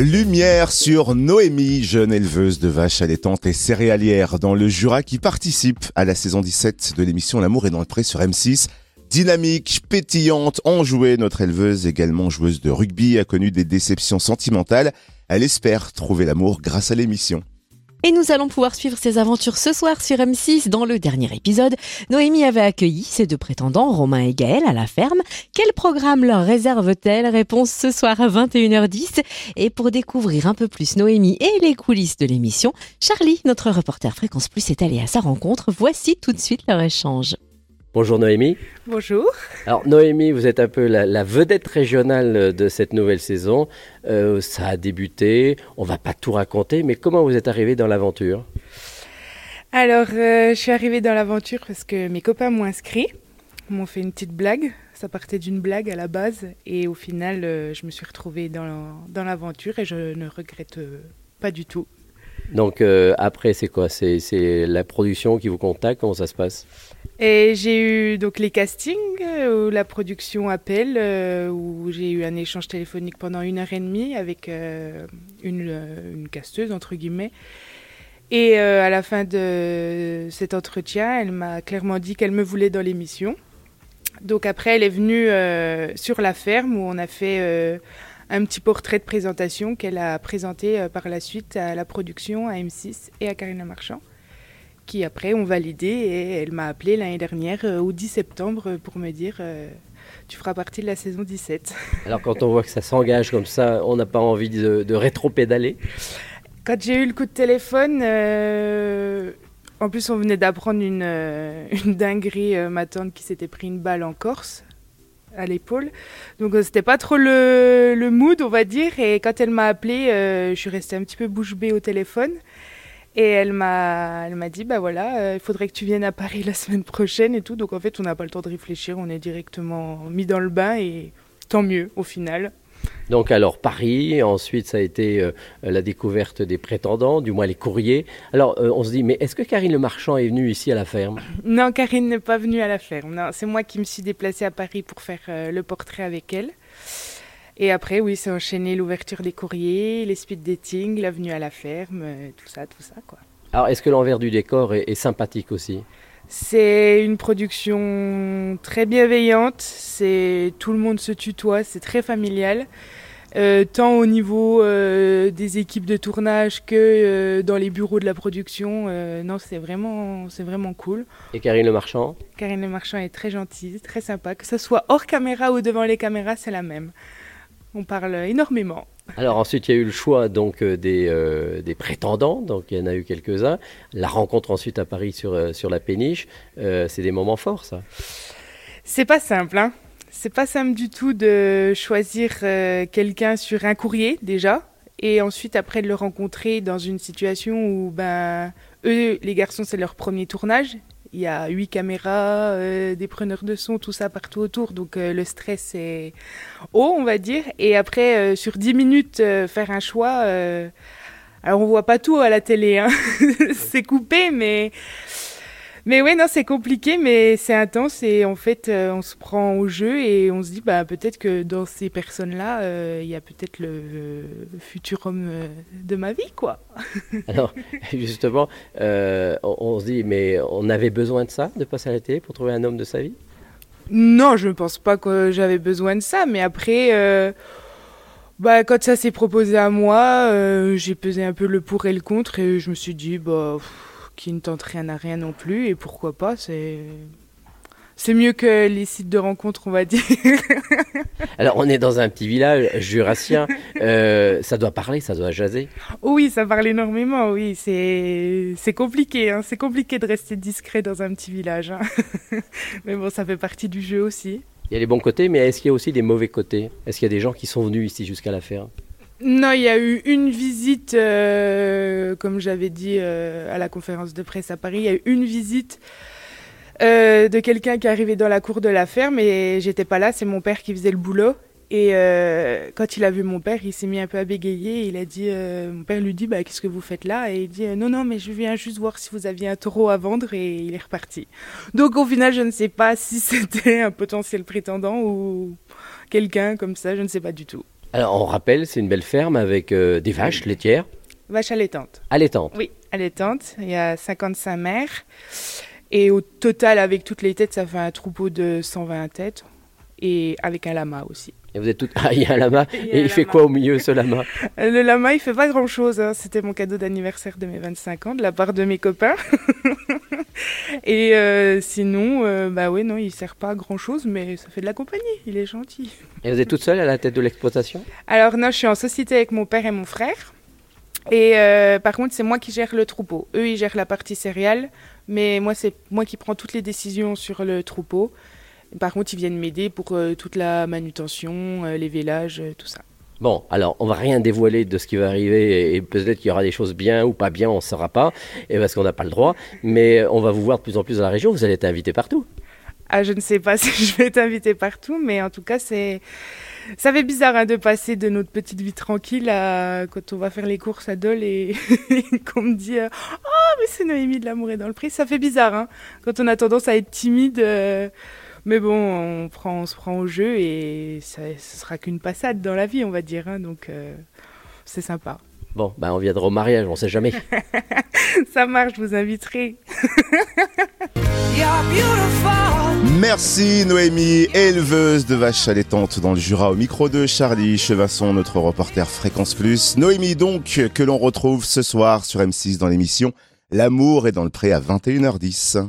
Lumière sur Noémie, jeune éleveuse de vaches allaitantes et céréalières dans le Jura qui participe à la saison 17 de l'émission L'amour est dans le pré sur M6. Dynamique, pétillante, enjouée, notre éleveuse, également joueuse de rugby, a connu des déceptions sentimentales. Elle espère trouver l'amour grâce à l'émission. Et nous allons pouvoir suivre ses aventures ce soir sur M6. Dans le dernier épisode, Noémie avait accueilli ses deux prétendants, Romain et Gaël, à la ferme. Quel programme leur réserve-t-elle? Réponse ce soir à 21h10. Et pour découvrir un peu plus Noémie et les coulisses de l'émission, Charlie, notre reporter Fréquence Plus, est allé à sa rencontre. Voici tout de suite leur échange. Bonjour Noémie. Bonjour. Alors Noémie, vous êtes un peu la, vedette régionale de cette nouvelle saison. Euh, ça a débuté, on va pas tout raconter, mais comment vous êtes arrivée dans l'aventure? Alors, euh, je suis arrivée dans l'aventure parce que mes copains m'ont inscrit, m'ont fait une petite blague. Ça partait d'une blague à la base et au final, euh, je me suis retrouvée dans, dans l'aventure et je ne regrette pas du tout. Donc après, c'est quoi? C'est la production qui vous contacte? Comment ça se passe? Et j'ai eu donc les castings euh, où la production appelle, euh, où j'ai eu un échange téléphonique pendant une heure et demie avec euh, une, une, casteuse, entre guillemets. Et à la fin de cet entretien, elle m'a clairement dit qu'elle me voulait dans l'émission. Donc après, elle est venue sur la ferme où on a fait un petit portrait de présentation qu'elle a présenté par la suite à la production, à M6 et à Karina Marchand qui après ont validé et elle m'a appelé l'année dernière euh, au 10 septembre pour me dire euh, tu feras partie de la saison 17. Alors quand on voit que ça s'engage comme ça, on n'a pas envie de, rétro-pédaler Quand j'ai eu le coup de téléphone, euh, en plus on venait d'apprendre une, une dinguerie, ma tante qui s'était pris une balle en Corse à l'épaule. Donc c'était pas trop le, le, mood, on va dire. Et quand elle m'a appelé, je suis restée un petit peu bouche bée au téléphone. Et elle m'a, elle m'a dit, bah voilà, euh, il faudrait que tu viennes à Paris la semaine prochaine et tout. Donc en fait, on n'a pas le temps de réfléchir, on est directement mis dans le bain et tant mieux au final. Donc alors Paris, ensuite ça a été euh, la découverte des prétendants, du moins les courriers. Alors euh, on se dit, mais est-ce que Karine Le Marchand est venue ici à la ferme? Non, Karine n'est pas venue à la ferme. C'est moi qui me suis déplacée à Paris pour faire le portrait avec elle. Et après, oui, c'est enchaîné l'ouverture des courriers, les speed dating, la venue à la ferme, euh, tout ça, tout ça, quoi. Alors, est-ce que l'envers du décor est, sympathique aussi? C'est une production très bienveillante, c'est tout le monde se tutoie, c'est très familial. Euh, tant au niveau euh, des équipes de tournage que dans les bureaux de la production. non, c'est vraiment, c'est vraiment cool. Et Karine Le Marchand? Karine Le Marchand est très gentille, très sympa. Que ce soit hors caméra ou devant les caméras, c'est la même on parle énormément. Alors ensuite, il y a eu le choix donc euh, des, euh, des prétendants, donc il y en a eu quelques-uns. La rencontre ensuite à Paris sur, euh, sur la péniche, c'est des moments forts, ça. C'est pas simple, hein. C'est pas simple du tout de choisir quelqu'un sur un courrier déjà, et ensuite après de le rencontrer dans une situation où ben eux, les garçons, c'est leur premier tournage, il y a huit caméras, euh, des preneurs de son, tout ça partout autour. Donc euh, le stress est haut, on va dire. Et après, euh, sur dix minutes, faire un choix. alors on voit pas tout à la télé, hein. c'est coupé, mais mais ouais, non, c'est compliqué, mais c'est intense et en fait, euh, on se prend au jeu et on se dit, bah, peut-être que dans ces personnes-là, euh, il y a peut-être le, futur homme euh, de ma vie, quoi. Alors, justement, on, se dit, mais on avait besoin de ça, de passer à la télé pour trouver un homme de sa vie? Non, je ne pense pas que j'avais besoin de ça, mais après. Bah, quand ça s'est proposé à moi, j'ai pesé un peu le pour et le contre et je me suis dit, bah, qui ne tente rien à rien non plus. Et pourquoi pas, c'est. C'est mieux que les sites de rencontres, on va dire. Alors, on est dans un petit village jurassien. Euh, ça doit parler, ça doit jaser. Oui, ça parle énormément, oui. C'est compliqué. Hein. C'est compliqué de rester discret dans un petit village. Hein. mais bon, ça fait partie du jeu aussi. Il y a les bons côtés, mais est-ce qu'il y a aussi des mauvais côtés? Est-ce qu'il y a des gens qui sont venus ici jusqu'à la ferme? Non, il y a eu une visite, euh, comme j'avais dit euh, à la conférence de presse à Paris, il y a eu une visite euh, de quelqu'un qui arrivait dans la cour de la ferme et j'étais pas là, c'est mon père qui faisait le boulot. Et quand il a vu mon père, il s'est mis un peu à bégayer. il a dit, mon père lui dit, bah, qu'est-ce que vous faites là? Et il dit, non, non, mais je viens juste voir si vous aviez un taureau à vendre. Et il est reparti. Donc au final, je ne sais pas si c'était un potentiel prétendant ou quelqu'un comme ça, je ne sais pas du tout. Alors, on rappelle, c'est une belle ferme avec euh, des vaches laitières Vache allaitante. allaitantes. Oui, allaitante. Il y a 55 mères. Et au total, avec toutes les têtes, ça fait un troupeau de 120 têtes. Et avec un lama aussi. Et vous êtes toutes. Ah, il y a un lama. Il Et il fait lama. quoi au milieu, ce lama? Euh, Le lama, il fait pas grand chose. C'était mon cadeau d'anniversaire de mes 25 ans, de la part de mes copains. Et euh, sinon, euh, bah oui, non, il sert pas à grand chose, mais ça fait de la compagnie. Il est gentil. Et vous êtes toute seule à la tête de l'exploitation? Alors, non, je suis en société avec mon père et mon frère. Et euh, par contre, c'est moi qui gère le troupeau. Eux, ils gèrent la partie céréales, mais moi, c'est moi qui prends toutes les décisions sur le troupeau. Par contre, ils viennent m'aider pour euh, toute la manutention, les vélages, tout ça. Bon, alors on va rien dévoiler de ce qui va arriver et, peut-être qu'il y aura des choses bien ou pas bien, on ne saura pas, et parce qu'on n'a pas le droit. Mais on va vous voir de plus en plus dans la région. Vous allez être invité partout. Ah, je ne sais pas si je vais t'inviter partout, mais en tout cas, c'est. Ça fait bizarre hein, de passer de notre petite vie tranquille à quand on va faire les courses à Dole et qu'on me dit Oh, mais c'est Noémie de l'amour et dans le prix. Ça fait bizarre hein, quand on a tendance à être timide. euh, Mais bon, on, prend, on se prend au jeu et ça, ce sera qu'une passade dans la vie, on va dire. hein, donc, euh, c'est sympa. Bon, ben on viendra au mariage, on ne sait jamais. Ça marche, je vous inviterai. Merci Noémie, éleveuse de vaches allaitantes dans le Jura au micro de Charlie Chevasson, notre reporter Fréquence Plus. Noémie donc, que l'on retrouve ce soir sur M6 dans l'émission L'amour est dans le pré à 21h10.